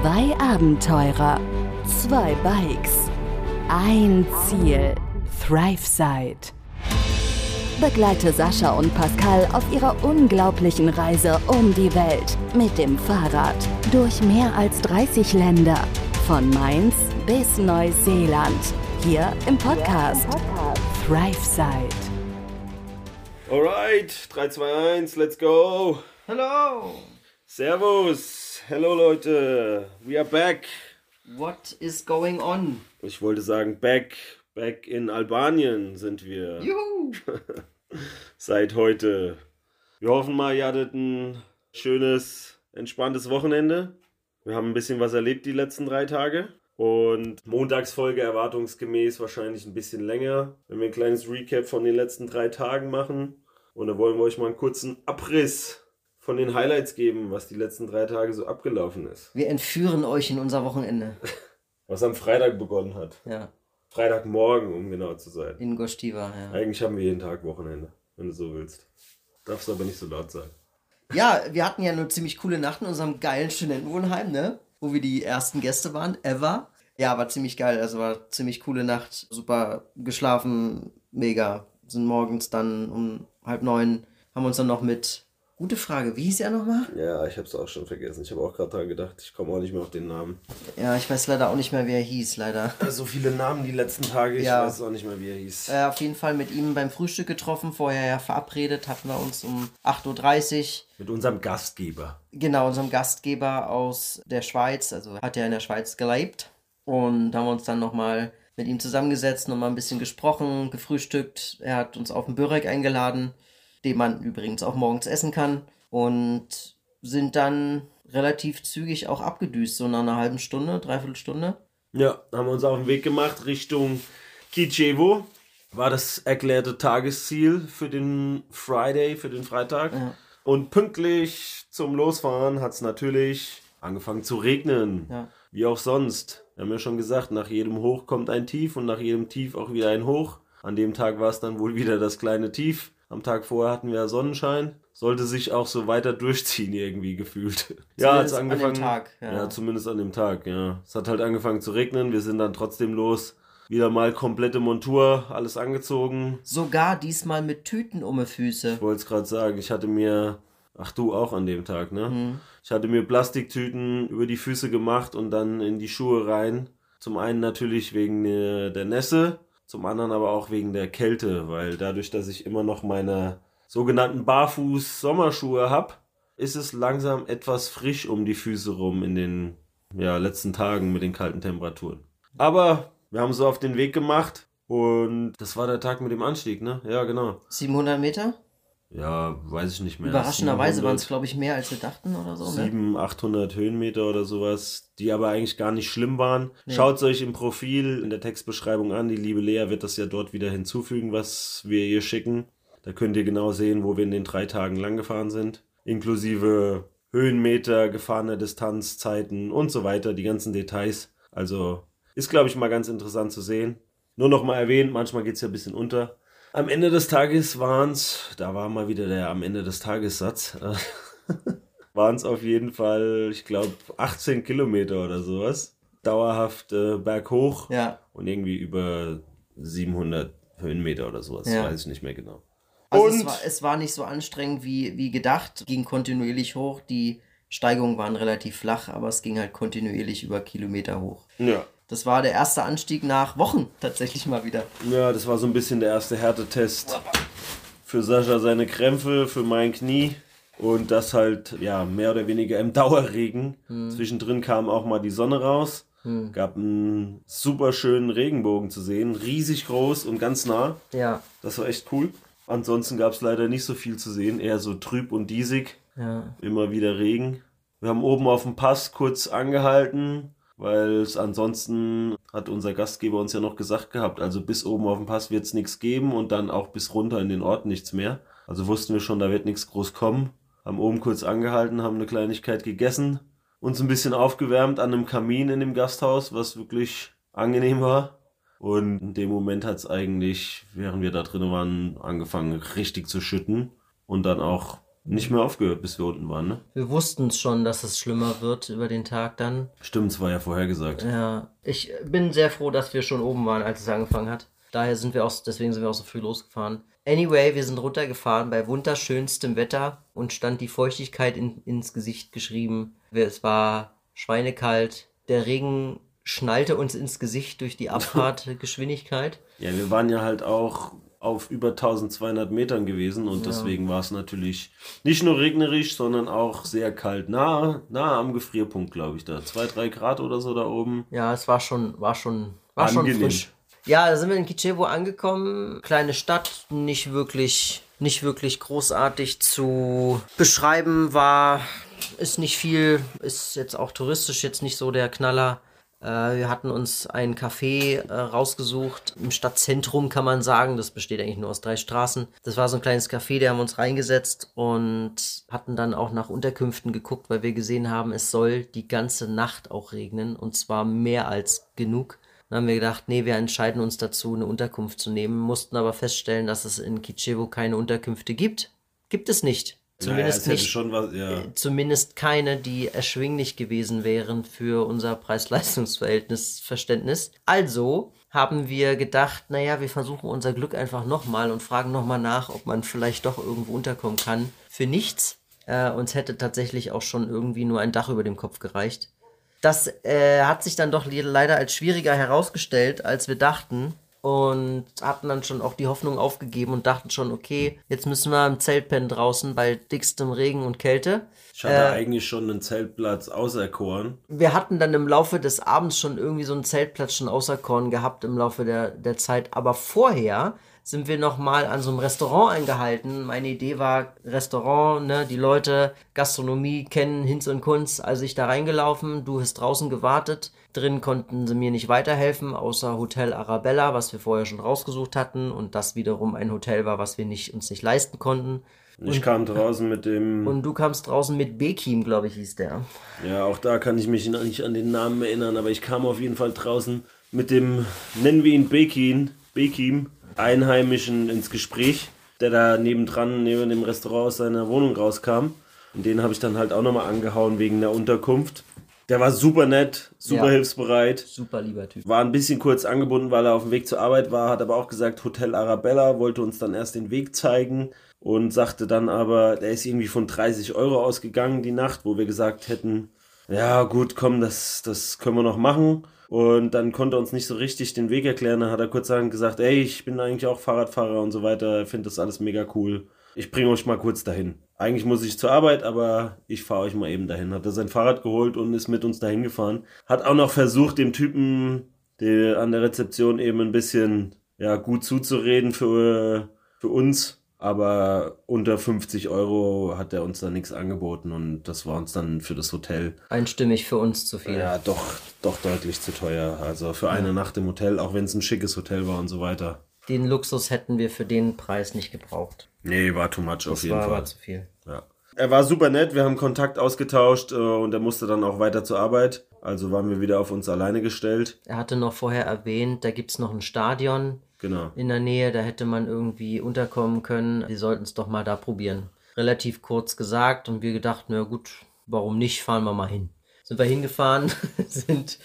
Zwei Abenteurer, zwei Bikes, ein Ziel, ThriveSide. Begleite Sascha und Pascal auf ihrer unglaublichen Reise um die Welt mit dem Fahrrad durch mehr als 30 Länder, von Mainz bis Neuseeland, hier im Podcast ThriveSide. Alright, 3, 2, 1, let's go. Hello. Servus. Hello Leute. We are back. What is going on? Ich wollte sagen back. Back in Albanien sind wir. Juhu. Seit heute. Wir hoffen mal, ihr hattet ein schönes, entspanntes Wochenende. Wir haben ein bisschen was erlebt die letzten drei Tage. Und Montagsfolge erwartungsgemäß wahrscheinlich ein bisschen länger, wenn wir ein kleines Recap von den letzten drei Tagen machen. Und da wollen wir euch mal einen kurzen Abriss von den Highlights geben, was die letzten drei Tage so abgelaufen ist. Wir entführen euch in unser Wochenende. Was am Freitag begonnen hat. Ja, Freitagmorgen, um genau zu sein. in Gostiva, ja. Eigentlich haben wir jeden Tag Wochenende, wenn du so willst. Darfst aber nicht so laut sein. Ja, wir hatten ja eine ziemlich coole Nacht in unserem geilen Studentenwohnheim, ne? Wo wir die ersten Gäste waren, ever. Ja, war ziemlich geil. Also war ziemlich coole Nacht. Super geschlafen, mega. Sind morgens dann um halb neun, haben uns dann noch mit. Gute Frage, wie hieß er nochmal? Ja, ich hab's auch schon vergessen. Ich habe auch gerade dran gedacht. Ich komme auch nicht mehr auf den Namen. Ja, ich weiß leider auch nicht mehr, wie er hieß, leider. So viele Namen die letzten Tage, ich Ja. weiß auch nicht mehr, wie er hieß. Äh, auf jeden Fall mit ihm beim Frühstück getroffen, vorher ja verabredet, hatten wir uns um 8.30 Uhr. Mit unserem Gastgeber. Genau, unserem Gastgeber aus der Schweiz, also hat er in der Schweiz gelebt. Und haben wir uns dann nochmal mit ihm zusammengesetzt, nochmal ein bisschen gesprochen, gefrühstückt. Er hat uns auf den Börek eingeladen, den man übrigens auch morgens essen kann. Und sind dann relativ zügig auch abgedüst, so nach einer halben Stunde, dreiviertel Stunde. Ja, haben wir uns auf den Weg gemacht Richtung Kijevo. War das erklärte Tagesziel für den Friday, für den Freitag. Ja. Und pünktlich zum Losfahren hat es natürlich angefangen zu regnen. Ja. Wie auch sonst. Wir haben ja schon gesagt, nach jedem Hoch kommt ein Tief und nach jedem Tief auch wieder ein Hoch. An dem Tag war es dann wohl wieder das kleine Tief. Am Tag vorher hatten wir Sonnenschein. Sollte sich auch so weiter durchziehen irgendwie gefühlt. ja, hat's Zumindest an dem angefangen. Tag, ja. ja, zumindest an dem Tag, ja. Es hat halt angefangen zu regnen. Wir sind dann trotzdem los. Wieder mal komplette Montur, alles angezogen. Sogar diesmal mit Tüten um die Füße. Ich wollte es gerade sagen, ich hatte mir, ach du auch an dem Tag, ne? Mhm. Ich hatte mir Plastiktüten über die Füße gemacht und dann in die Schuhe rein. Zum einen natürlich wegen äh, der Nässe, zum anderen aber auch wegen der Kälte, weil dadurch, dass ich immer noch meine sogenannten Barfuß-Sommerschuhe hab, ist es langsam etwas frisch um die Füße rum in den ja, letzten Tagen mit den kalten Temperaturen. Aber wir haben so auf den Weg gemacht und das war der Tag mit dem Anstieg, ne? Ja, genau. 700 Meter? Ja, weiß ich nicht mehr. Überraschenderweise waren es, 700. glaube ich, mehr als wir dachten oder so. Ne? 700, 800 Höhenmeter oder sowas, die aber eigentlich gar nicht schlimm waren. Nee. Schaut es euch im Profil, in der Textbeschreibung an. Die liebe Lea wird das ja dort wieder hinzufügen, was wir ihr schicken. Da könnt ihr genau sehen, wo wir in den drei Tagen lang gefahren sind. Inklusive Höhenmeter, gefahrene Distanz, Zeiten und so weiter, die ganzen Details. Also ist, glaube ich, mal ganz interessant zu sehen. Nur noch mal erwähnt, manchmal geht es ja ein bisschen unter. Am Ende des Tages waren es, da war mal wieder der am Ende des Tagessatz, waren es auf jeden Fall, ich glaube, 18 Kilometer oder sowas. Dauerhaft äh, berghoch Ja. und irgendwie über 700 Höhenmeter oder sowas, Ja. weiß ich nicht mehr genau. Also und es war, es war nicht so anstrengend wie, wie gedacht, ging kontinuierlich hoch. Die Steigungen waren relativ flach, aber es ging halt kontinuierlich über Kilometer hoch. ja. Das war der erste Anstieg nach Wochen tatsächlich mal wieder. ja, das war so ein bisschen der erste Härtetest für Sascha seine Krämpfe, für mein Knie. Und das halt, ja, mehr oder weniger im Dauerregen. Zwischendrin kam auch mal die Sonne raus. Gab einen super schönen Regenbogen zu sehen. Riesig groß und ganz nah. Ja. Das war echt cool. Ansonsten gab es leider nicht so viel zu sehen. Eher so trüb und diesig. Ja. Immer wieder Regen. Wir haben oben auf dem Pass kurz angehalten, weil es ansonsten hat unser Gastgeber uns ja noch gesagt gehabt, also bis oben auf dem Pass wird es nichts geben und dann auch bis runter in den Ort nichts mehr. Also wussten wir schon, da wird nichts groß kommen. Haben oben kurz angehalten, haben eine Kleinigkeit gegessen, uns ein bisschen aufgewärmt an einem Kamin in dem Gasthaus, was wirklich angenehm war. Und in dem Moment hat es eigentlich, während wir da drin waren, angefangen richtig zu schütten. Und dann auch nicht mehr aufgehört, bis wir unten waren, ne? Wir wussten schon, dass es schlimmer wird über den Tag dann. Stimmt, es war ja vorhergesagt. Ja, ich bin sehr froh, dass wir schon oben waren, als es angefangen hat. Daher sind wir auch, deswegen sind wir auch so früh losgefahren. Anyway, wir sind runtergefahren bei wunderschönstem Wetter und stand die Feuchtigkeit in, ins Gesicht geschrieben. Es war schweinekalt. Der Regen schnallte uns ins Gesicht durch die Abfahrtgeschwindigkeit. Ja, wir waren ja halt auch auf über 1200 Metern gewesen und ja. deswegen war es natürlich nicht nur regnerisch, sondern auch sehr kalt. Nah, nah am Gefrierpunkt, glaube ich, da. Zwei, drei Grad oder so da oben. Ja, es war schon, war schon, war Angenehm. schon frisch. Ja, da sind wir in Kichevo angekommen. Kleine Stadt, nicht wirklich, nicht wirklich großartig zu beschreiben war. Ist nicht viel, ist jetzt auch touristisch jetzt nicht so der Knaller. Äh, wir hatten uns ein Café äh, rausgesucht im Stadtzentrum, kann man sagen. Das besteht eigentlich nur aus drei Straßen. Das war so ein kleines Café, da haben wir uns reingesetzt und hatten dann auch nach Unterkünften geguckt, weil wir gesehen haben, es soll die ganze Nacht auch regnen und zwar mehr als genug. Dann haben wir gedacht, nee, wir entscheiden uns dazu, eine Unterkunft zu nehmen, mussten aber feststellen, dass es in Kichevo keine Unterkünfte gibt. Gibt es nicht. Zumindest naja, nicht. Was, ja. Äh, zumindest keine, die erschwinglich gewesen wären für unser Preis-Leistungs-Verhältnis, Verständnis. Also haben wir gedacht, naja, wir versuchen unser Glück einfach nochmal und fragen nochmal nach, ob man vielleicht doch irgendwo unterkommen kann. Für nichts. Äh, uns hätte tatsächlich auch schon irgendwie nur ein Dach über dem Kopf gereicht. Das äh, hat sich dann doch leider als schwieriger herausgestellt, als wir dachten und hatten dann schon auch die Hoffnung aufgegeben und dachten schon, okay, jetzt müssen wir im Zelt pennen draußen bei dickstem Regen und Kälte. Ich hatte äh, eigentlich schon einen Zeltplatz auserkoren. Wir hatten dann im Laufe des Abends schon irgendwie so einen Zeltplatz schon auserkoren gehabt im Laufe der, der Zeit. Aber vorher sind wir nochmal an so einem Restaurant eingehalten. Meine Idee war Restaurant, ne, die Leute, Gastronomie kennen Hinz und Kunz. Also ich da reingelaufen, du hast draußen gewartet. Drin konnten sie mir nicht weiterhelfen, außer Hotel Arabella, was wir vorher schon rausgesucht hatten und das wiederum ein Hotel war, was wir nicht, uns nicht leisten konnten. Ich und, kam draußen mit dem. Und du kamst draußen mit Bekim, glaube ich, hieß der. Ja, auch da kann ich mich nicht an den Namen erinnern, aber ich kam auf jeden Fall draußen mit dem, nennen wir ihn Bekin, Bekim, Einheimischen ins Gespräch, der da nebendran, neben dem Restaurant aus seiner Wohnung rauskam. Und den habe ich dann halt auch nochmal angehauen wegen der Unterkunft. Der war super nett, super ja, hilfsbereit. Super lieber Typ. War ein bisschen kurz angebunden, weil er auf dem Weg zur Arbeit war, hat aber auch gesagt, Hotel Arabella wollte uns dann erst den Weg zeigen und sagte dann aber, der ist irgendwie von 30 Euro ausgegangen die Nacht, wo wir gesagt hätten, ja gut, komm, das, das können wir noch machen. Und dann konnte er uns nicht so richtig den Weg erklären. Dann hat er kurz gesagt, ey, ich bin eigentlich auch Fahrradfahrer und so weiter. Finde das alles mega cool. Ich bringe euch mal kurz dahin. Eigentlich muss ich zur Arbeit, aber ich fahre euch mal eben dahin. Hat er sein Fahrrad geholt und ist mit uns dahin gefahren. Hat auch noch versucht, dem Typen der an der Rezeption eben ein bisschen ja, gut zuzureden für, für uns aber unter 50 Euro hat er uns da nichts angeboten und das war uns dann für das Hotel. Einstimmig für uns zu viel. Ja, doch, doch deutlich zu teuer. Also für eine ja. Nacht im Hotel, auch wenn es ein schickes Hotel war und so weiter. Den Luxus hätten wir für den Preis nicht gebraucht. Nee, war too much das auf jeden war, Fall. War zu viel. Ja. Er war super nett, wir haben Kontakt ausgetauscht äh, und er musste dann auch weiter zur Arbeit. Also waren wir wieder auf uns alleine gestellt. Er hatte noch vorher erwähnt, da gibt es noch ein Stadion genau. in der Nähe, da hätte man irgendwie unterkommen können. Wir sollten es doch mal da probieren. Relativ kurz gesagt und wir gedacht, na gut, warum nicht, fahren wir mal hin. Sind wir hingefahren, sind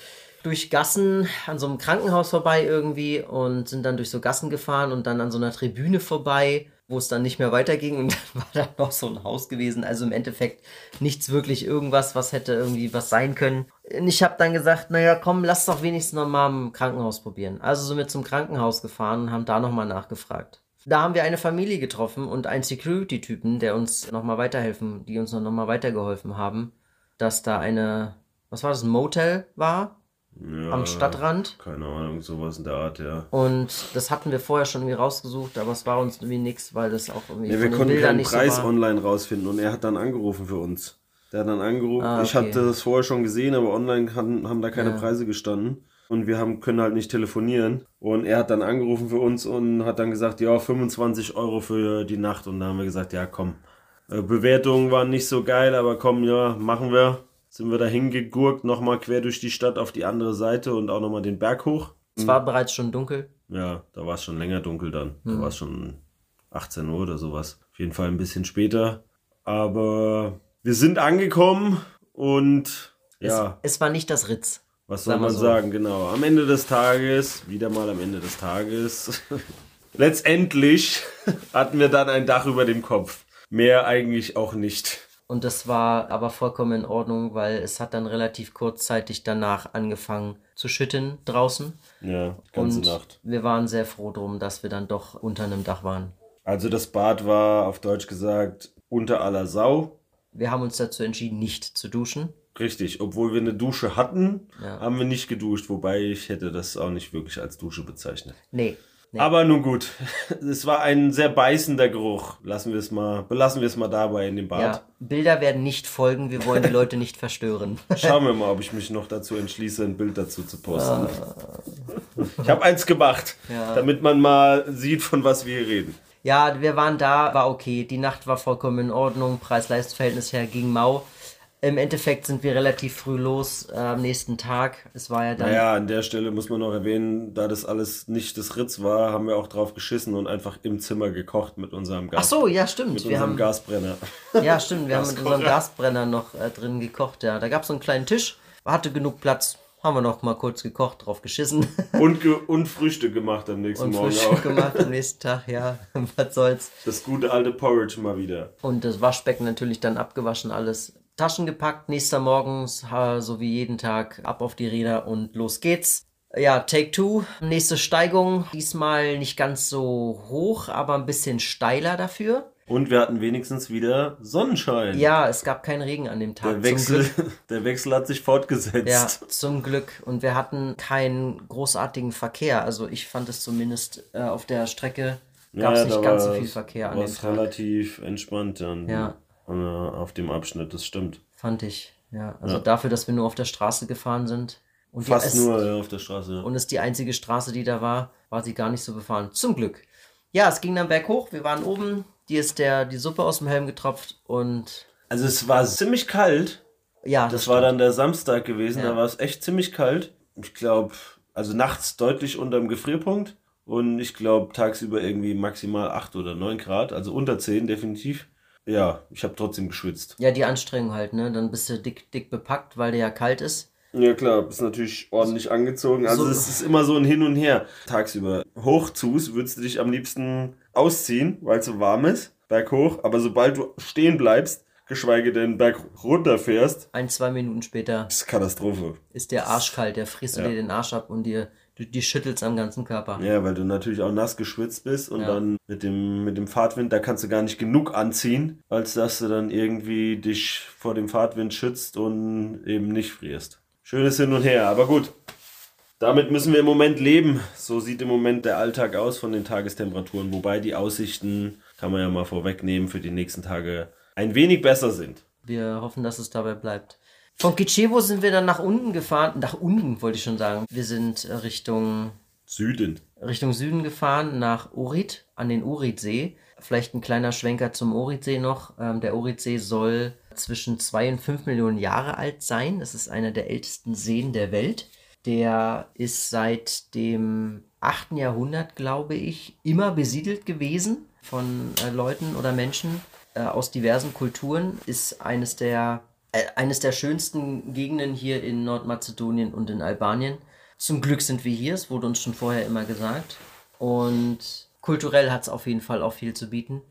durch Gassen an so einem Krankenhaus vorbei irgendwie und sind dann durch so Gassen gefahren und dann an so einer Tribüne vorbei wo es dann nicht mehr weiterging und dann war da noch so ein Haus gewesen. Also im Endeffekt nichts wirklich irgendwas, was hätte irgendwie was sein können. Und ich habe dann gesagt, naja, komm, lass doch wenigstens noch mal im Krankenhaus probieren. Also sind wir zum Krankenhaus gefahren und haben da nochmal nachgefragt. Da haben wir eine Familie getroffen und einen Security-Typen, der uns nochmal weiterhelfen, die uns nochmal weitergeholfen haben, dass da eine, was war das, ein Motel war, ja, am Stadtrand. Keine Ahnung, sowas in der Art, ja. Und das hatten wir vorher schon irgendwie rausgesucht, aber es war uns irgendwie nichts, weil das auch irgendwie. Ja, wir konnten Bildern keinen Preis so online rausfinden und er hat dann angerufen für uns. Der hat dann angerufen. Ah, okay. Ich hatte das vorher schon gesehen, aber online haben, haben da keine ja. Preise gestanden. Und wir haben, können halt nicht telefonieren. Und er hat dann angerufen für uns und hat dann gesagt, ja, 25 Euro für die Nacht. Und da haben wir gesagt, ja, komm. Äh, Bewertungen waren nicht so geil, aber komm, ja, machen wir sind wir da hingegurkt, nochmal quer durch die Stadt auf die andere Seite und auch nochmal den Berg hoch. Es war bereits schon dunkel. Ja, da war es schon länger dunkel dann. Da mhm. war es schon 18 Uhr oder sowas. Auf jeden Fall ein bisschen später. Aber wir sind angekommen und ja. Es, es war nicht das Ritz. Was soll man so. sagen, genau. Am Ende des Tages, wieder mal am Ende des Tages, letztendlich hatten wir dann ein Dach über dem Kopf. Mehr eigentlich auch nicht. Und das war aber vollkommen in Ordnung, weil es hat dann relativ kurzzeitig danach angefangen zu schütten draußen. Ja, die ganze und Nacht. Wir waren sehr froh drum, dass wir dann doch unter einem Dach waren. Also das Bad war auf Deutsch gesagt unter aller Sau. Wir haben uns dazu entschieden, nicht zu duschen. Richtig, obwohl wir eine Dusche hatten, Ja. haben wir nicht geduscht, wobei ich hätte das auch nicht wirklich als Dusche bezeichnet. Nee. Nee. Aber nun gut, es war ein sehr beißender Geruch. Lassen wir es mal, belassen wir es mal dabei in dem Bad. Ja, Bilder werden nicht folgen, wir wollen die Leute nicht verstören. Schauen wir mal, ob ich mich noch dazu entschließe, ein Bild dazu zu posten. Ich habe eins gemacht, Ja. damit man mal sieht, von was wir hier reden. Ja, wir waren da, war okay. Die Nacht war vollkommen in Ordnung. Preis-Leistungs-Verhältnis her ging mau. Im Endeffekt sind wir relativ früh los äh, am nächsten Tag. Es war ja dann. Naja, an der Stelle muss man noch erwähnen, da das alles nicht das Ritz war, haben wir auch drauf geschissen und einfach im Zimmer gekocht mit unserem Gas. Ach so, ja, stimmt. mit Wir unserem haben, Gasbrenner. ja, stimmt. Wir haben mit unserem. Gasbrenner noch äh, drin gekocht. Ja, da gab es so einen kleinen Tisch, hatte genug Platz. Haben wir noch mal kurz gekocht, drauf geschissen Und, ge und Frühstück gemacht am nächsten und Morgen Frühstück auch. gemacht am nächsten Tag. Ja, was soll's. Das gute alte Porridge mal wieder. Und das Waschbecken natürlich dann abgewaschen, alles Taschen gepackt. Nächster morgens, ha, so wie jeden Tag, ab auf die Räder und los geht's. Ja, Take Two. Nächste Steigung. Diesmal nicht ganz so hoch, aber ein bisschen steiler dafür. Und wir hatten wenigstens wieder Sonnenschein. Ja, es gab keinen Regen an dem Tag. Der Zum Wechsel, Glück. der Wechsel hat sich fortgesetzt. Ja, zum Glück. Und wir hatten keinen großartigen Verkehr. Also ich fand es zumindest äh, auf der Strecke gab es Ja, nicht ganz so viel Verkehr an war dem es Tag. relativ entspannt dann Ja. Äh, auf dem Abschnitt, das stimmt. Fand ich. Ja, also Ja. dafür, dass wir nur auf der Straße gefahren sind. Und die- Fast es- nur ja, auf der Straße. ja. und es die einzige Straße, die da war, war sie gar nicht so befahren. Zum Glück. Ja, es ging dann berghoch, wir waren oben, dir ist der, die Suppe aus dem Helm getropft und Also es war ziemlich kalt. ja, Das war dann der Samstag gewesen, Ja. da war es echt ziemlich kalt. Ich glaube, also nachts deutlich unter dem Gefrierpunkt. Und ich glaube tagsüber irgendwie maximal 8 oder 9 Grad, also unter 10 definitiv. Ja, ich habe trotzdem geschwitzt. ja die Anstrengung halt, ne? Dann bist du dick, dick bepackt, weil der ja kalt ist. Ja klar, bist natürlich ordentlich angezogen. Also So- es ist immer so ein Hin und Her. Tagsüber hochzus, würdest du dich am liebsten ausziehen, weil es so warm ist, berghoch. Aber sobald du stehen bleibst, geschweige denn berg runter fährst, Ein, zwei Minuten später ist Katastrophe. ist der Arsch kalt, der frisst Ja. dir den Arsch ab und dir, du, die schüttelst am ganzen Körper. Ja, weil du natürlich auch nass geschwitzt bist und Ja. dann mit dem, mit dem Fahrtwind, da kannst du gar nicht genug anziehen, als dass du dann irgendwie dich vor dem Fahrtwind schützt und eben nicht frierst. Schönes Hin und Her, aber gut. Damit müssen wir im Moment leben. So sieht im Moment der Alltag aus von den Tagestemperaturen, wobei die Aussichten, kann man ja mal vorwegnehmen, für die nächsten Tage ein wenig besser sind. Wir hoffen, dass es dabei bleibt. Von Kichevo sind wir dann nach unten gefahren. Nach unten wollte ich schon sagen. Wir sind äh, Richtung Süden. Richtung Süden gefahren, nach Urit, an den Uritsee. Vielleicht ein kleiner Schwenker zum Uritsee noch. Ähm, der Uritsee soll zwischen 2 und 5 Millionen Jahre alt sein. Das ist einer der ältesten Seen der Welt. Der ist seit dem 8. Jahrhundert, glaube ich, immer besiedelt gewesen von äh, Leuten oder Menschen äh, aus diversen Kulturen. Ist eines der, eines der schönsten Gegenden hier in Nordmazedonien und in Albanien. Zum Glück sind wir hier, es wurde uns schon vorher immer gesagt. Und kulturell hat es auf jeden Fall auch viel zu bieten.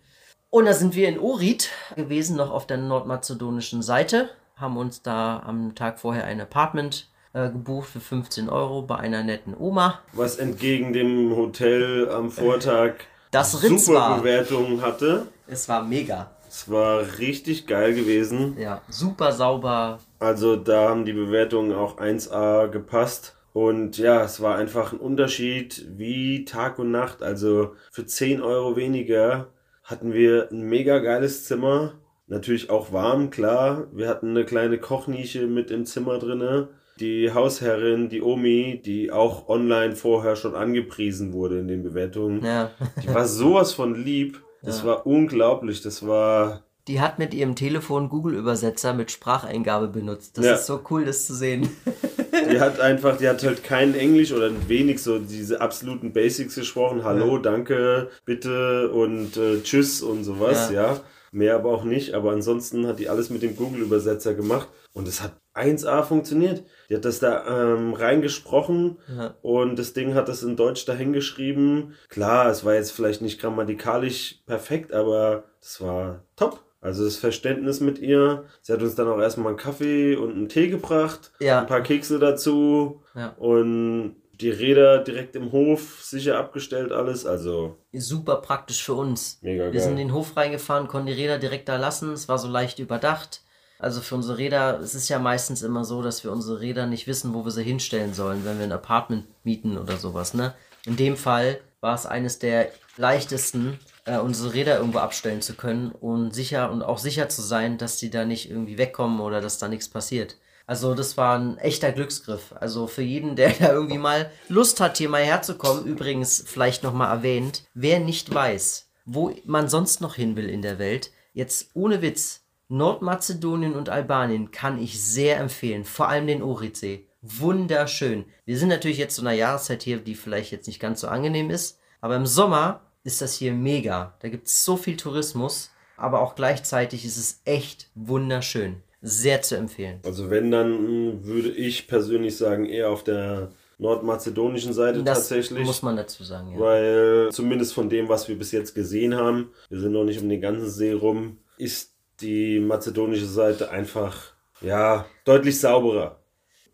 Und da sind wir in Orit gewesen, noch auf der nordmazedonischen Seite. Haben uns da am Tag vorher ein Apartment äh, gebucht für 15 Euro bei einer netten Oma. Was entgegen dem Hotel am Vortag Das Ritz super war. Bewertungen hatte. Es war mega. Es war richtig geil gewesen. Ja, super sauber. Also da haben die Bewertungen auch 1A gepasst. Und ja, es war einfach ein Unterschied wie Tag und Nacht. Also für 10 Euro weniger hatten wir ein mega geiles Zimmer. Natürlich auch warm, klar. Wir hatten eine kleine Kochnische mit im Zimmer drinne. Die Hausherrin, die Omi, die auch online vorher schon angepriesen wurde in den Bewertungen. Ja. Die war sowas von lieb. Das Ja. war unglaublich. Das war Die hat mit ihrem Telefon Google-Übersetzer mit Spracheingabe benutzt. Das Ja. ist so cool, das zu sehen. Die hat einfach, die hat halt kein Englisch oder wenig so diese absoluten Basics gesprochen. Hallo, danke, bitte und äh, tschüss und sowas, ja. Mehr aber auch nicht. Aber ansonsten hat die alles mit dem Google-Übersetzer gemacht. Und es hat 1A funktioniert. Die hat das da ähm, reingesprochen Ja. und das Ding hat das in Deutsch dahin geschrieben. Klar, es war jetzt vielleicht nicht grammatikalisch perfekt, aber es war top. Also das Verständnis mit ihr. Sie hat uns dann auch erstmal einen Kaffee und einen Tee gebracht, Ja. ein paar Kekse dazu Ja. und die Räder direkt im Hof sicher abgestellt alles. Also Super praktisch für uns. mega Wir sind in geil. den Hof reingefahren, konnten die Räder direkt da lassen. Es war so leicht überdacht. Also für unsere Räder, es ist ja meistens immer so, dass wir unsere Räder nicht wissen, wo wir sie hinstellen sollen, wenn wir ein Apartment mieten oder sowas, ne? In dem Fall war es eines der leichtesten, äh, unsere Räder irgendwo abstellen zu können und sicher und auch sicher zu sein, dass die da nicht irgendwie wegkommen oder dass da nichts passiert. Also das war ein echter Glücksgriff. Also für jeden, der da irgendwie mal Lust hat, hier mal herzukommen, übrigens vielleicht nochmal erwähnt, wer nicht weiß, wo man sonst noch hin will in der Welt, jetzt ohne Witz, Nordmazedonien und Albanien kann ich sehr empfehlen, vor allem den Oritsee. Wunderschön. Wir sind natürlich jetzt zu einer Jahreszeit hier, die vielleicht jetzt nicht ganz so angenehm ist, aber im Sommer ist das hier mega. Da gibt es so viel Tourismus, aber auch gleichzeitig ist es echt wunderschön. Sehr zu empfehlen. Also wenn, dann würde ich persönlich sagen, eher auf der nordmazedonischen Seite Das tatsächlich. muss man dazu sagen, ja. Weil zumindest von dem, was wir bis jetzt gesehen haben, wir sind noch nicht um den ganzen See rum, ist die mazedonische Seite einfach, ja, deutlich sauberer.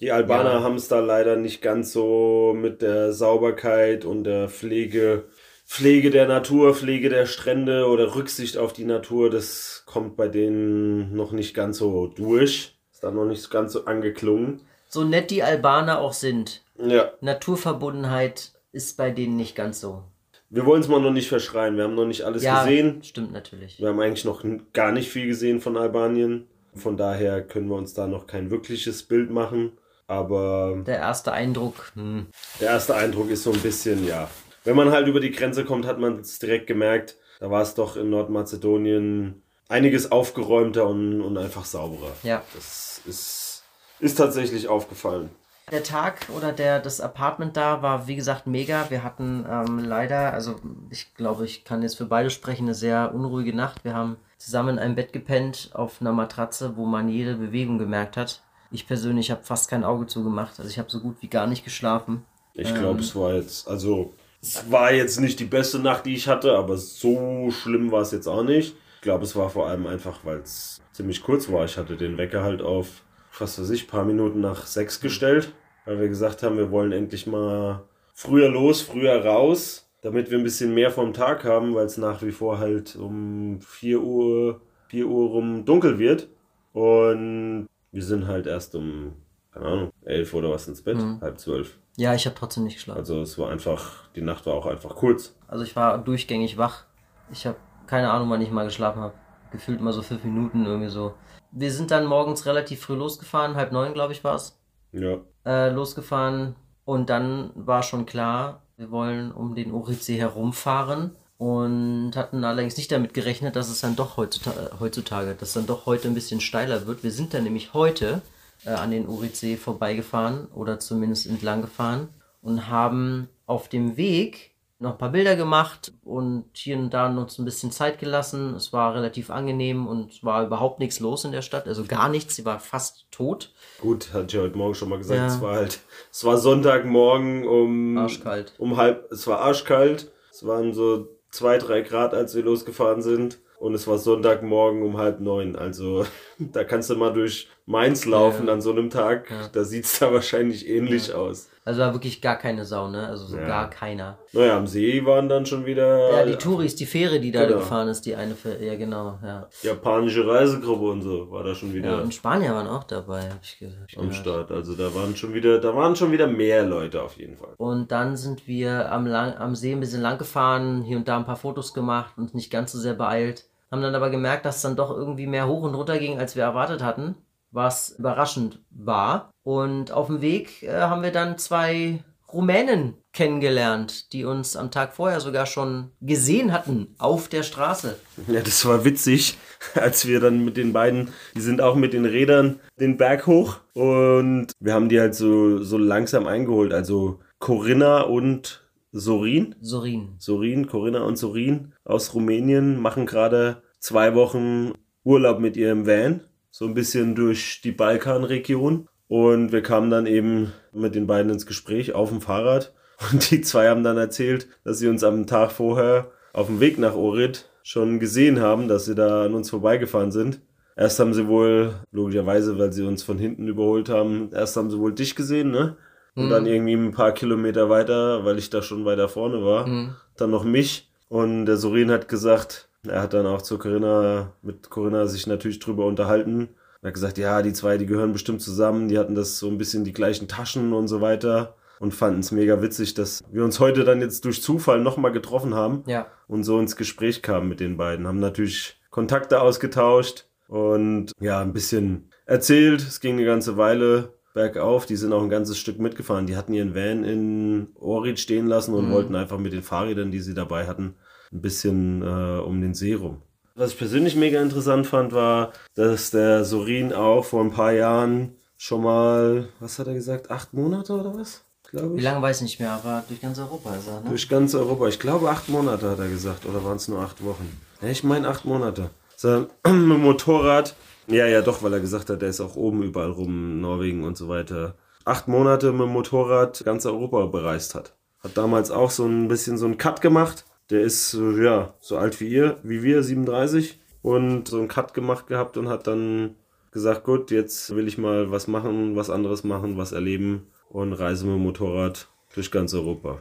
Die Albaner Ja. haben es da leider nicht ganz so mit der Sauberkeit und der Pflege, Pflege der Natur, Pflege der Strände oder Rücksicht auf die Natur. Das kommt bei denen noch nicht ganz so durch. Ist da noch nicht ganz so angeklungen. So nett die Albaner auch sind, Ja, Naturverbundenheit ist bei denen nicht ganz so. wir wollen es mal noch nicht verschreien. Wir haben noch nicht alles ja, gesehen. stimmt natürlich. Wir haben eigentlich noch gar nicht viel gesehen von Albanien. Von daher können wir uns da noch kein wirkliches Bild machen. Aber Der erste Eindruck, hm, der erste Eindruck ist so ein bisschen, ja. Wenn man halt über die Grenze kommt, hat man es direkt gemerkt. Da war es doch in Nordmazedonien einiges aufgeräumter und, und einfach sauberer. ja. Das ist, ist tatsächlich aufgefallen. Der Tag oder der das Apartment da war wie gesagt mega. Wir hatten ähm, leider, also ich glaube, ich kann jetzt für beide sprechen, eine sehr unruhige Nacht. Wir haben zusammen in einem Bett gepennt auf einer Matratze, wo man jede Bewegung gemerkt hat. Ich persönlich habe fast kein Auge zugemacht, also ich habe so gut wie gar nicht geschlafen. Ich glaube, es war jetzt, also, es war jetzt nicht die beste Nacht, die ich hatte, aber so schlimm war es jetzt auch nicht. Ich glaube, es war vor allem einfach, weil es ziemlich kurz war. Ich hatte den Wecker halt auf, was weiß ich, paar Minuten nach sechs gestellt, weil wir gesagt haben, wir wollen endlich mal früher los, früher raus, damit wir ein bisschen mehr vom Tag haben, weil es nach wie vor halt um 4 Uhr, 4 Uhr rum dunkel wird. Und wir sind halt erst um, keine Ahnung, 11 oder was ins Bett, halb zwölf. Ja, ich habe trotzdem nicht geschlafen. Also es war einfach, die Nacht war auch einfach kurz. Also ich war durchgängig wach. Ich habe keine Ahnung, wann ich mal geschlafen habe. Gefühlt mal so fünf Minuten irgendwie so. Wir sind dann morgens relativ früh losgefahren, halb neun glaube ich war es. Ja. Äh, losgefahren und dann war schon klar, wir wollen um den Oritsee herumfahren und hatten allerdings nicht damit gerechnet, dass es dann doch heutzutage, heutzutage dass dann doch heute ein bisschen steiler wird. Wir sind dann nämlich heute äh, an den Oritsee vorbeigefahren oder zumindest entlang gefahren und haben auf dem Weg noch ein paar Bilder gemacht und hier und da uns ein bisschen Zeit gelassen. Es war relativ angenehm und es war überhaupt nichts los in der Stadt, also gar nichts. Sie war fast tot. Gut, hatte ich ja heute Morgen schon mal gesagt. Ja. Es war halt, es war Sonntagmorgen um, Arschkalt. um halb, es war arschkalt. Es waren so zwei, drei Grad, als wir losgefahren sind. Und es war Sonntagmorgen um halb neun. Also da kannst du mal durch Mainz laufen Ja. an so einem Tag. Ja. Da sieht's da wahrscheinlich ähnlich aus. Also war wirklich gar keine Sau, ne? Also so Ja. gar keiner. Naja, am See waren dann schon wieder Ja, die Touris, die Fähre, die da Genau. gefahren ist, die eine Fähre, ja genau, ja. japanische Reisegruppe und so war da schon wieder. Ja, und Spanier waren auch dabei, hab ich ge- hab ich am. Start. Also da waren schon wieder, da waren schon wieder mehr Leute auf jeden Fall. Und dann sind wir am, lang, am See ein bisschen lang gefahren, hier und da ein paar Fotos gemacht und nicht ganz so sehr beeilt. Haben dann aber gemerkt, dass es dann doch irgendwie mehr hoch und runter ging, als wir erwartet hatten, was überraschend war. Und auf dem Weg äh, haben wir dann zwei Rumänen kennengelernt, die uns am Tag vorher sogar schon gesehen hatten auf der Straße. Ja, das war witzig, als wir dann mit den beiden, die sind auch mit den Rädern den Berg hoch und wir haben die halt so, so langsam eingeholt. Also Corinna und Sorin, Sorin. Sorin, Corinna und Sorin aus Rumänien machen gerade zwei Wochen Urlaub mit ihr im Van, so ein bisschen durch die Balkanregion. Und wir kamen dann eben mit den beiden ins Gespräch auf dem Fahrrad. Und die zwei haben dann erzählt, dass sie uns am Tag vorher auf dem Weg nach Orit schon gesehen haben, dass sie da an uns vorbeigefahren sind. Erst haben sie wohl, logischerweise, weil sie uns von hinten überholt haben, erst haben sie wohl dich gesehen, ne? Und mhm. dann irgendwie ein paar Kilometer weiter, weil ich da schon weiter vorne war, mhm. dann noch mich. Und der Sorin hat gesagt, er hat dann auch zu Corinna, mit Corinna sich natürlich drüber unterhalten. Er hat gesagt, ja, die zwei, die gehören bestimmt zusammen, die hatten das so ein bisschen die gleichen Taschen und so weiter und fanden es mega witzig, dass wir uns heute dann jetzt durch Zufall nochmal getroffen haben ja. und so ins Gespräch kamen mit den beiden. Haben natürlich Kontakte ausgetauscht und ja, ein bisschen erzählt. Es ging eine ganze Weile bergauf. Die sind auch ein ganzes Stück mitgefahren. Die hatten ihren Van in Orit stehen lassen und mhm. wollten einfach mit den Fahrrädern, die sie dabei hatten, ein bisschen äh, um den See rum. Was ich persönlich mega interessant fand, war, dass der Sorin auch vor ein paar Jahren schon mal, was hat er gesagt, acht Monate oder was? glaube ich. Wie lange weiß ich nicht mehr, aber durch ganz Europa ist er, ne? Durch ganz Europa. Ich glaube acht Monate hat er gesagt. Oder waren es nur acht Wochen? Ja, ich meine acht Monate. So, mit Motorrad. Ja, ja, doch, weil er gesagt hat, der ist auch oben überall rum, Norwegen und so weiter. Acht Monate mit dem Motorrad ganz Europa bereist hat. Hat damals auch so ein bisschen so einen Cut gemacht. Der ist, ja, so alt wie ihr, wie wir, 37. Und so einen Cut gemacht gehabt und hat dann gesagt, gut, jetzt will ich mal was machen, was anderes machen, was erleben und reise mit dem Motorrad durch ganz Europa.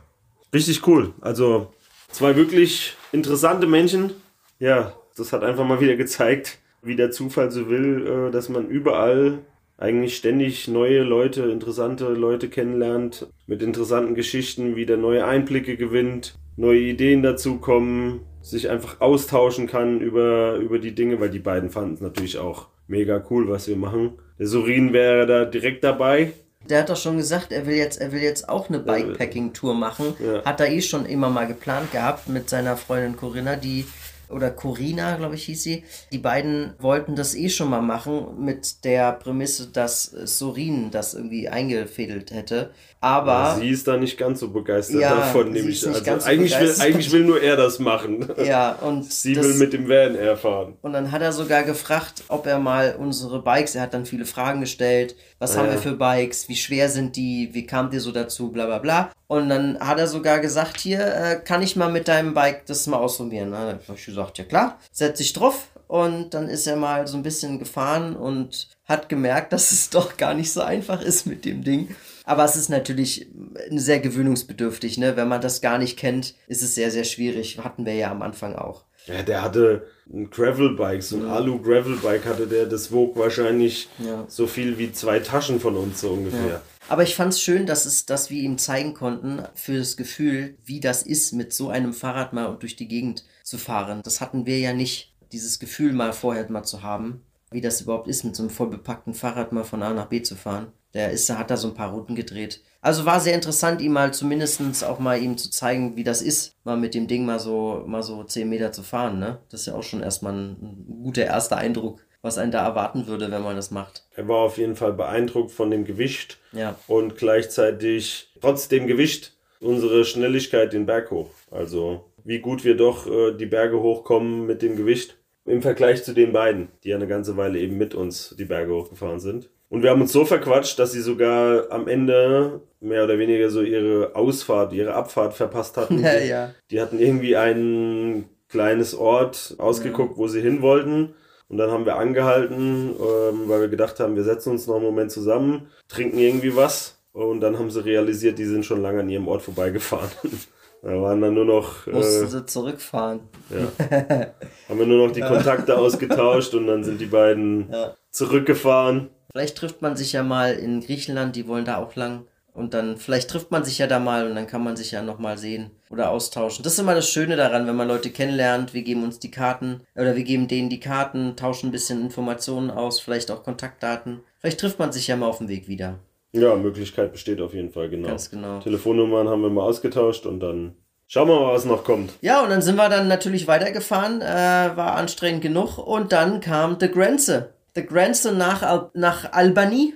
Richtig cool. Also zwei wirklich interessante Menschen. Ja, das hat einfach mal wieder gezeigt, wie der Zufall so will, äh, dass man überall eigentlich ständig neue Leute, interessante Leute kennenlernt, mit interessanten Geschichten, wieder neue Einblicke gewinnt, neue Ideen dazukommen, sich einfach austauschen kann über, über die Dinge, weil die beiden fanden es natürlich auch mega cool, was wir machen. Der Sorin wäre da direkt dabei, der hat doch schon gesagt, er will jetzt, er will jetzt auch eine Bikepacking-Tour machen. Ja. Hat er eh schon immer mal geplant gehabt mit seiner Freundin Corinna, die oder Corina, glaube ich, hieß sie. Die beiden wollten das eh schon mal machen mit der Prämisse, dass Sorin das irgendwie eingefädelt hätte. Aber. Ja, sie ist da nicht ganz so begeistert ja, davon, nämlich. Also so eigentlich, will, eigentlich will nur er das machen. Ja, und. sie das, will mit dem Van erfahren. Und dann hat er sogar gefragt, ob er mal unsere Bikes, er hat dann viele Fragen gestellt. Was ja. haben wir für Bikes? Wie schwer sind die? Wie kamt ihr so dazu? Bla bla bla. Und dann hat er sogar gesagt, hier, äh, kann ich mal mit deinem Bike das mal ausprobieren? Dann habe ich gesagt, ja klar, setz dich drauf. Und dann ist er mal so ein bisschen gefahren und hat gemerkt, dass es doch gar nicht so einfach ist mit dem Ding. Aber es ist natürlich sehr gewöhnungsbedürftig, ne? Wenn man das gar nicht kennt, ist es sehr, sehr schwierig. Hatten wir ja am Anfang auch. Ja, der hatte ein Gravelbike, so ein ja. Alu-Gravelbike hatte der. Das wog wahrscheinlich ja. so viel wie zwei Taschen von uns so ungefähr. Ja. Aber ich fand es schön, dass, es, dass wir ihm zeigen konnten, für das Gefühl, wie das ist, mit so einem Fahrrad mal durch die Gegend zu fahren. Das hatten wir ja nicht, dieses Gefühl mal vorher mal zu haben, wie das überhaupt ist, mit so einem vollbepackten Fahrrad mal von A nach B zu fahren. Der ist, hat da so ein paar Routen gedreht. Also war sehr interessant, ihm mal zumindest auch mal ihm zu zeigen, wie das ist, mal mit dem Ding mal so, mal so 10 Meter zu fahren, ne? Das ist ja auch schon erstmal ein, ein guter erster Eindruck, was einen da erwarten würde, wenn man das macht. Er war auf jeden Fall beeindruckt von dem Gewicht. Ja. Und gleichzeitig, trotz dem Gewicht, unsere Schnelligkeit den Berg hoch. Also, wie gut wir doch äh, die Berge hochkommen mit dem Gewicht. Im Vergleich zu den beiden, die ja eine ganze Weile eben mit uns die Berge hochgefahren sind. Und wir haben uns so verquatscht, dass sie sogar am Ende mehr oder weniger so ihre Ausfahrt, ihre Abfahrt verpasst hatten. Ja, ja. Die hatten irgendwie ein kleines Ort ausgeguckt, ja. wo sie hin wollten. Und dann haben wir angehalten, ähm, weil wir gedacht haben, wir setzen uns noch einen Moment zusammen, trinken irgendwie was. Und dann haben sie realisiert, die sind schon lange an ihrem Ort vorbeigefahren. Da waren dann nur noch. Mussten äh, sie zurückfahren. Ja. haben wir nur noch die Kontakte ausgetauscht und dann sind die beiden ja. zurückgefahren. Vielleicht trifft man sich ja mal in Griechenland, die wollen da auch lang. Und dann, vielleicht trifft man sich ja da mal und dann kann man sich ja nochmal sehen oder austauschen. Das ist immer das Schöne daran, wenn man Leute kennenlernt. Wir geben uns die Karten oder wir geben denen die Karten, tauschen ein bisschen Informationen aus, vielleicht auch Kontaktdaten. Vielleicht trifft man sich ja mal auf dem Weg wieder. Ja, Möglichkeit besteht auf jeden Fall, genau. Ganz genau. Telefonnummern haben wir mal ausgetauscht und dann schauen wir mal, was noch kommt. Ja, und dann sind wir dann natürlich weitergefahren, äh, war anstrengend genug und dann kam die Grenze. The Grandson nach, Al nach Albany.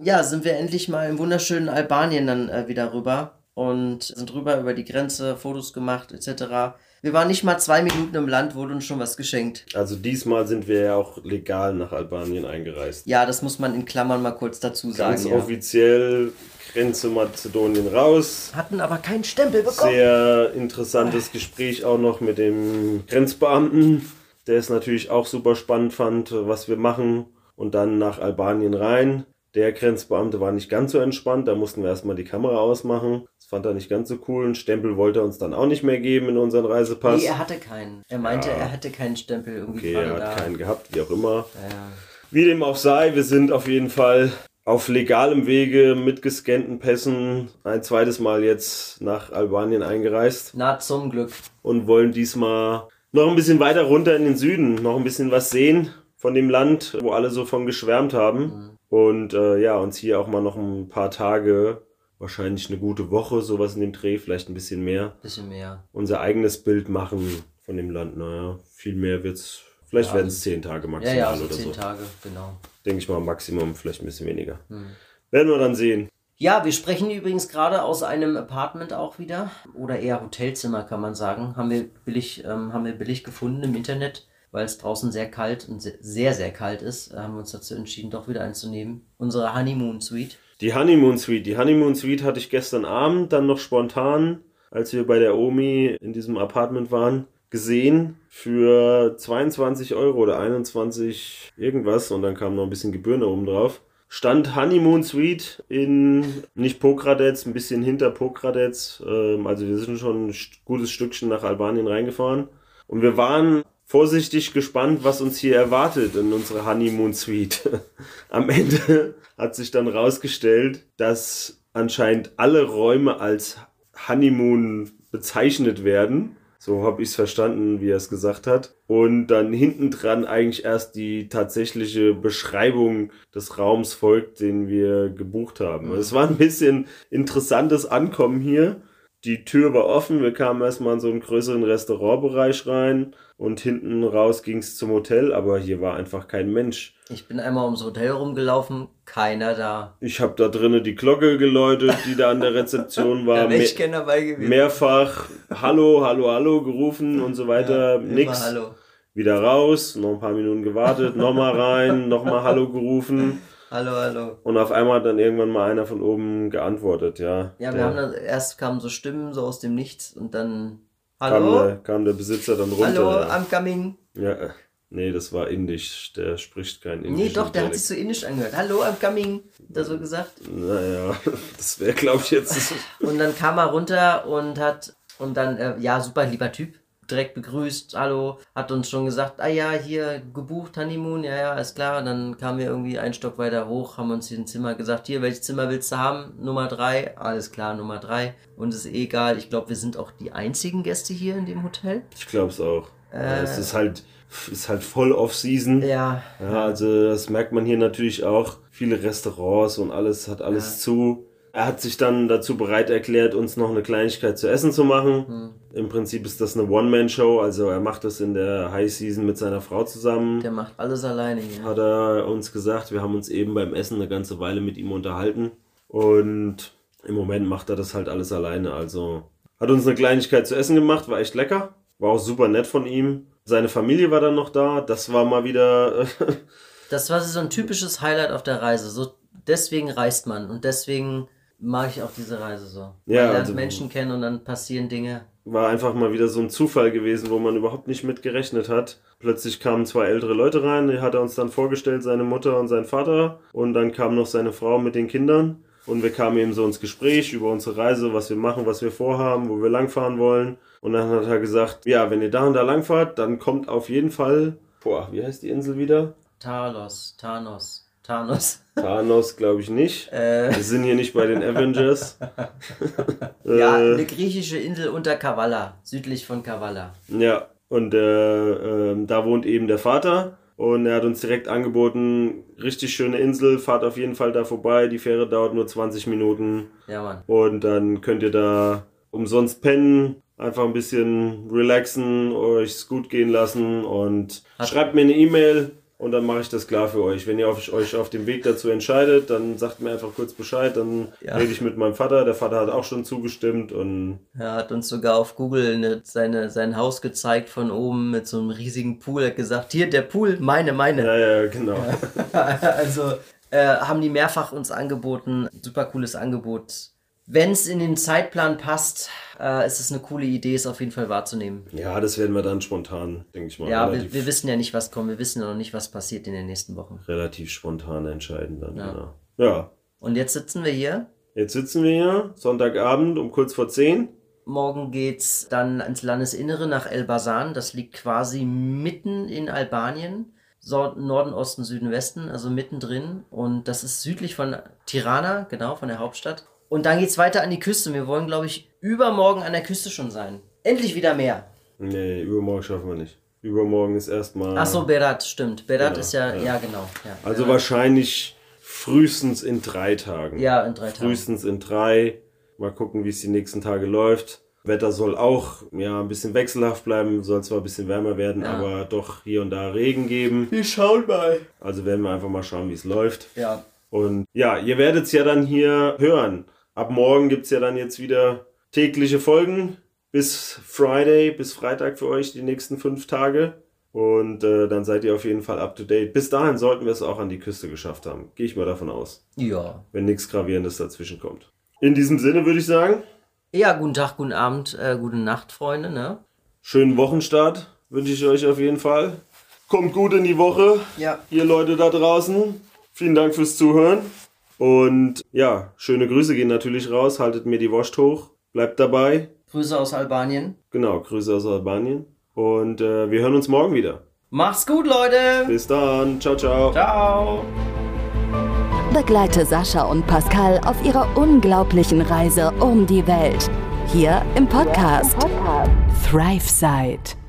Ja, sind wir endlich mal im wunderschönen Albanien dann äh, wieder rüber und sind rüber über die Grenze, Fotos gemacht etc. Wir waren nicht mal zwei Minuten im Land, wurde uns schon was geschenkt. Also diesmal sind wir ja auch legal nach Albanien eingereist. Ja, das muss man in Klammern mal kurz dazu sagen. Ganz ja. offiziell Grenze Mazedonien raus. Hatten aber keinen Stempel bekommen. Sehr interessantes Gespräch auch noch mit dem Grenzbeamten, der es natürlich auch super spannend fand, was wir machen. Und dann nach Albanien rein. Der Grenzbeamte war nicht ganz so entspannt, da mussten wir erstmal die Kamera ausmachen. Das fand er nicht ganz so cool. Ein Stempel wollte er uns dann auch nicht mehr geben in unseren Reisepass. Nee, er hatte keinen. Er meinte, Ja. er hätte keinen Stempel irgendwie okay, er hat da. keinen gehabt, wie auch immer. Ja. Wie dem auch sei, wir sind auf jeden Fall auf legalem Wege mit gescannten Pässen ein zweites Mal jetzt nach Albanien eingereist Na, zum Glück. und wollen diesmal noch ein bisschen weiter runter in den Süden, noch ein bisschen was sehen von dem Land, wo alle so von geschwärmt haben. Und äh, ja, uns hier auch mal noch ein paar Tage, wahrscheinlich eine gute Woche, sowas in dem Dreh, vielleicht ein bisschen mehr, Bisschen mehr. unser eigenes Bild machen von dem Land. Naja, viel mehr wird's. Vielleicht Ja, werden es zehn Tage Ja, maximal ja, so oder zehn so. Tage, genau. Denke ich mal, Maximum, vielleicht ein bisschen weniger. Hm. Werden wir dann sehen. Ja, wir sprechen übrigens gerade aus einem Apartment auch wieder. Oder eher Hotelzimmer, kann man sagen. Haben wir billig, ähm, haben wir billig gefunden im Internet, weil es draußen sehr kalt und se- sehr, sehr kalt ist. äh, Haben wir uns dazu entschieden, doch wieder einzunehmen. Unsere Honeymoon Suite. Die Honeymoon Suite. Die Honeymoon Suite hatte ich gestern Abend dann noch spontan, als wir bei der Omi in diesem Apartment waren, gesehen für 22 Euro oder 21 irgendwas und dann kam noch ein bisschen Gebühren oben drauf. Stand Honeymoon Suite in nicht Pokradec, ein bisschen hinter Pokradec. Ähm, also wir sind schon ein gutes Stückchen nach Albanien reingefahren. Und wir waren vorsichtig gespannt, was uns hier erwartet in unserer Honeymoon Suite. Am Ende hat sich dann rausgestellt, dass anscheinend alle Räume als Honeymoon bezeichnet werden. So habe ich es verstanden, wie er es gesagt hat. Und dann hinten dran eigentlich erst die tatsächliche Beschreibung des Raums folgt, den wir gebucht haben. Also Es war ein bisschen interessantes Ankommen hier. Die Tür war offen, wir kamen erstmal in so einen größeren Restaurantbereich rein und hinten raus ging es zum Hotel, aber hier war einfach kein Mensch. Ich bin einmal ums Hotel rumgelaufen, keiner da. Ich habe da drinnen die Glocke geläutet, die da an der Rezeption war. Da ich gerne dabei gewesen. mehrfach Hallo, Hallo, Hallo gerufen und so weiter. Immer Nix. Hallo. Wieder raus, noch ein paar Minuten gewartet, nochmal rein, nochmal Hallo gerufen. Hallo, hallo. Und auf einmal hat dann irgendwann mal einer von oben geantwortet, ja. Ja, wir Der- haben dann, erst kamen so Stimmen so aus dem Nichts und dann kam, Hallo, der, kam der Besitzer dann runter. hallo, ja. I'm coming. ja. äh, Nee, das war indisch. Der spricht kein indisch. Nee, doch, der hat sich so indisch angehört. Hallo, I'm coming. Hat er so gesagt. Naja, das wäre, glaube ich, jetzt. Und dann kam er runter und hat, und dann, äh, ja, super lieber Typ, direkt begrüßt, hallo, hat uns schon gesagt, ah ja, hier gebucht, Honeymoon, ja, ja, alles klar. Und dann kamen wir irgendwie einen Stock weiter hoch, haben uns hier ein Zimmer gesagt, hier, welches Zimmer willst du haben? Nummer drei, alles klar, Nummer drei. Und ist eh egal, ich glaube, wir sind auch die einzigen Gäste hier in dem Hotel. Ich glaube es auch. Ja, Äh. es ist halt, ist halt voll Off-Season. Ja, Ja, also das merkt man hier natürlich auch. Viele Restaurants und alles hat alles zu. Er hat sich dann dazu bereit erklärt, uns noch eine Kleinigkeit zu essen zu machen. Hm. Im Prinzip ist das eine One-Man-Show, also er macht das in der High-Season mit seiner Frau zusammen. der macht alles alleine hier. Hat er uns gesagt, wir haben uns eben beim Essen eine ganze Weile mit ihm unterhalten. Und im Moment macht er das halt alles alleine. Also hat uns eine Kleinigkeit zu essen gemacht, war echt lecker. War auch super nett von ihm. Seine Familie war dann noch da. Das war mal wieder. Das war so ein typisches Highlight auf der Reise. So, deswegen reist man und deswegen mag ich auch diese Reise so. Man Ja, lernt also- Menschen kennen und dann passieren Dinge. war einfach mal wieder so ein Zufall gewesen, wo man überhaupt nicht mit gerechnet hat. Plötzlich kamen zwei ältere Leute rein, die hat er uns dann vorgestellt, seine Mutter und sein Vater. Und dann kam noch seine Frau mit den Kindern. Und wir kamen eben so ins Gespräch über unsere Reise, was wir machen, was wir vorhaben, wo wir langfahren wollen. Und dann hat er gesagt, ja, wenn ihr da und da langfahrt, dann kommt auf jeden Fall, boah, wie heißt die Insel wieder? Talos, Thanos, Thanos. Thanos, glaube ich nicht. Äh, Wir sind hier nicht bei den Avengers. ja, Äh, eine griechische Insel unter Kavala, südlich von Kavala. Ja, und äh, ähm, da wohnt eben der Vater. Und er hat uns direkt angeboten, richtig schöne Insel, fahrt auf jeden Fall da vorbei. Die Fähre dauert nur 20 Minuten. Ja, Mann. Und dann könnt ihr da umsonst pennen, einfach ein bisschen relaxen, euch's gut gehen lassen und Hat- schreibt mir eine E-Mail und dann mache ich das klar für euch. Wenn ihr auf, euch auf dem Weg dazu entscheidet, dann sagt mir einfach kurz Bescheid, dann Ja. rede ich mit meinem Vater. Der Vater hat auch schon zugestimmt und Er hat uns sogar auf Google eine, seine, sein Haus gezeigt von oben mit so einem riesigen Pool. Er hat gesagt, hier der Pool, meine, meine. ja, ja, genau. also äh, haben die mehrfach uns angeboten. Super cooles Angebot. Wenn es in den Zeitplan passt, äh, ist es eine coole Idee, es auf jeden Fall wahrzunehmen. Ja, das werden wir dann spontan, denke ich mal. Ja, wir, wir wissen ja nicht, was kommt. Wir wissen ja noch nicht, was passiert in den nächsten Wochen. relativ spontan entscheiden dann. Ja. Genau. Ja, Und jetzt sitzen wir hier. jetzt sitzen wir hier, Sonntagabend um kurz vor 10. Morgen geht's dann ins Landesinnere nach Elbasan. Das liegt quasi mitten in Albanien. Norden, Osten, Süden, Westen, also mittendrin. Und das ist südlich von Tirana, genau, von der Hauptstadt. Und dann geht's weiter an die Küste. Wir wollen, glaube ich, übermorgen an der Küste schon sein. Endlich wieder mehr. Nee, übermorgen schaffen wir nicht. Übermorgen ist erstmal. Ach so, Berat, stimmt. Berat Genau, ist ja, ja. ja, genau. Ja, Also ja. wahrscheinlich frühestens in drei Tagen. Ja, in drei Tagen. Frühestens in drei. Mal gucken, wie es die nächsten Tage läuft. Wetter soll auch ja ein bisschen wechselhaft bleiben, soll zwar ein bisschen wärmer werden, Ja. aber doch hier und da Regen geben. Wir schauen mal. Also werden wir einfach mal schauen, wie es läuft. Ja, Und ja, ihr werdet es ja dann hier hören. Ab morgen gibt es ja dann jetzt wieder tägliche Folgen. Bis Friday, bis Freitag für euch die nächsten fünf Tage. Und äh, dann seid ihr auf jeden Fall up to date. Bis dahin sollten wir es auch an die Küste geschafft haben. Gehe ich mal davon aus. ja. Wenn nichts Gravierendes dazwischen kommt. In diesem Sinne würde ich sagen, Ja, guten Tag, guten Abend, äh, gute Nacht, Freunde, ne? schönen Wochenstart wünsche ich euch auf jeden Fall. Kommt gut in die Woche. Ja. Ihr Leute da draußen. Vielen Dank fürs Zuhören. Und ja, schöne Grüße gehen natürlich raus. Haltet mir die Wurst hoch. Bleibt dabei. Grüße aus Albanien. Genau, Grüße aus Albanien. Und äh, wir hören uns morgen wieder. Macht's gut, Leute. Bis dann. Ciao, ciao. Ciao. Begleite Sascha und Pascal auf ihrer unglaublichen Reise um die Welt. Hier im Podcast ThriveSide.